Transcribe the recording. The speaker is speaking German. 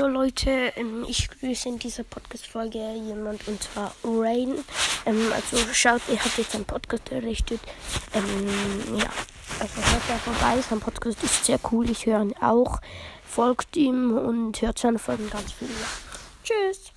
Jo Leute, ähm, ich grüße in dieser Podcast-Folge jemand und zwar Rain. Ähm, also schaut, er hat jetzt einen Podcast errichtet. Ähm, ja, also hört da vorbei. Sein Podcast ist sehr cool. Ich höre ihn auch. Folgt ihm und hört seine Folgen ganz viel. Tschüss.